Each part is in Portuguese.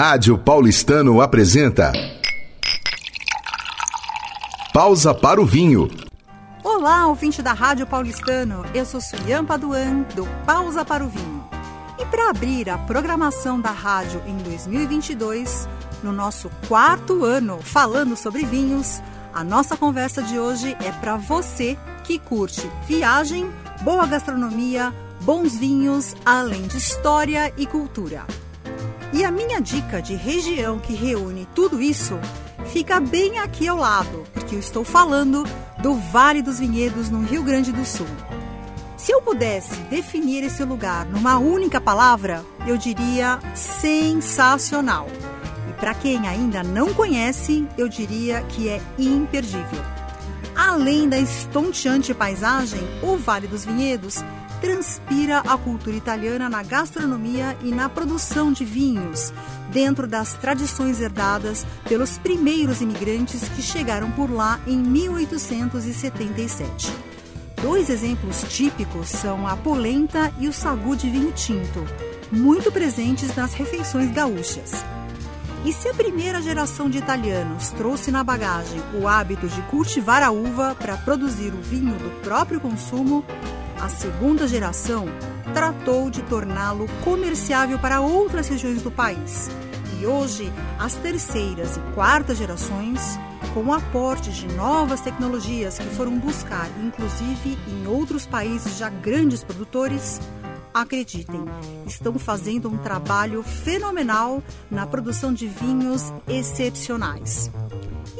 Rádio Paulistano apresenta. Pausa para o vinho. Olá, ouvinte da Rádio Paulistano. Eu sou Suyan Paduan, do Pausa para o Vinho. E para abrir a programação da rádio em 2022, no nosso quarto ano falando sobre vinhos, a nossa conversa de hoje é para você que curte viagem, boa gastronomia, bons vinhos, além de história e cultura. E a minha dica de região que reúne tudo isso fica bem aqui ao lado, porque eu estou falando do Vale dos Vinhedos, no Rio Grande do Sul. Se eu pudesse definir esse lugar numa única palavra, eu diria sensacional. E para quem ainda não conhece, eu diria que é imperdível. Além da estonteante paisagem, o Vale dos Vinhedos transpira a cultura italiana na gastronomia e na produção de vinhos, dentro das tradições herdadas pelos primeiros imigrantes que chegaram por lá em 1877. Dois exemplos típicos são a polenta e o sagu de vinho tinto, muito presentes nas refeições gaúchas. E se a primeira geração de italianos trouxe na bagagem o hábito de cultivar a uva para produzir o vinho do próprio consumo, a segunda geração tratou de torná-lo comerciável para outras regiões do país. E hoje, as terceiras e quartas gerações, com o aporte de novas tecnologias que foram buscar, inclusive em outros países já grandes produtores, acreditem, estão fazendo um trabalho fenomenal na produção de vinhos excepcionais.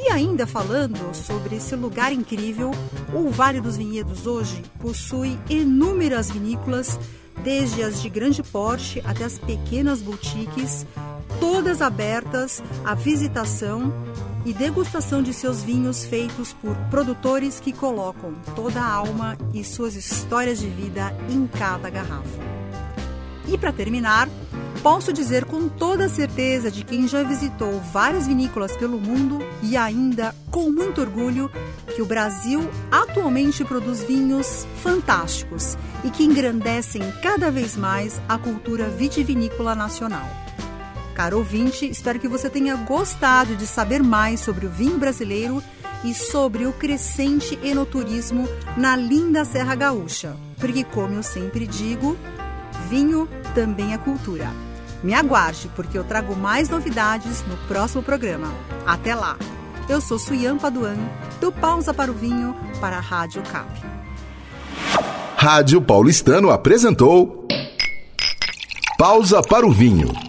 E ainda falando sobre esse lugar incrível, o Vale dos Vinhedos hoje possui inúmeras vinícolas, desde as de grande porte até as pequenas boutiques, todas abertas à visitação e degustação de seus vinhos feitos por produtores que colocam toda a alma e suas histórias de vida em cada garrafa. E para terminar, Posso dizer com toda certeza de quem já visitou várias vinícolas pelo mundo e ainda com muito orgulho que o Brasil atualmente produz vinhos fantásticos e que engrandecem cada vez mais a cultura vitivinícola nacional. Caro ouvinte, espero que você tenha gostado de saber mais sobre o vinho brasileiro e sobre o crescente enoturismo na linda Serra Gaúcha, porque, como eu sempre digo, vinho também é cultura. Me aguarde, porque eu trago mais novidades no próximo programa. Até lá! Eu sou Suyan Paduan, do Pausa para o Vinho, para a Rádio Cap. Rádio Paulistano apresentou Pausa para o Vinho.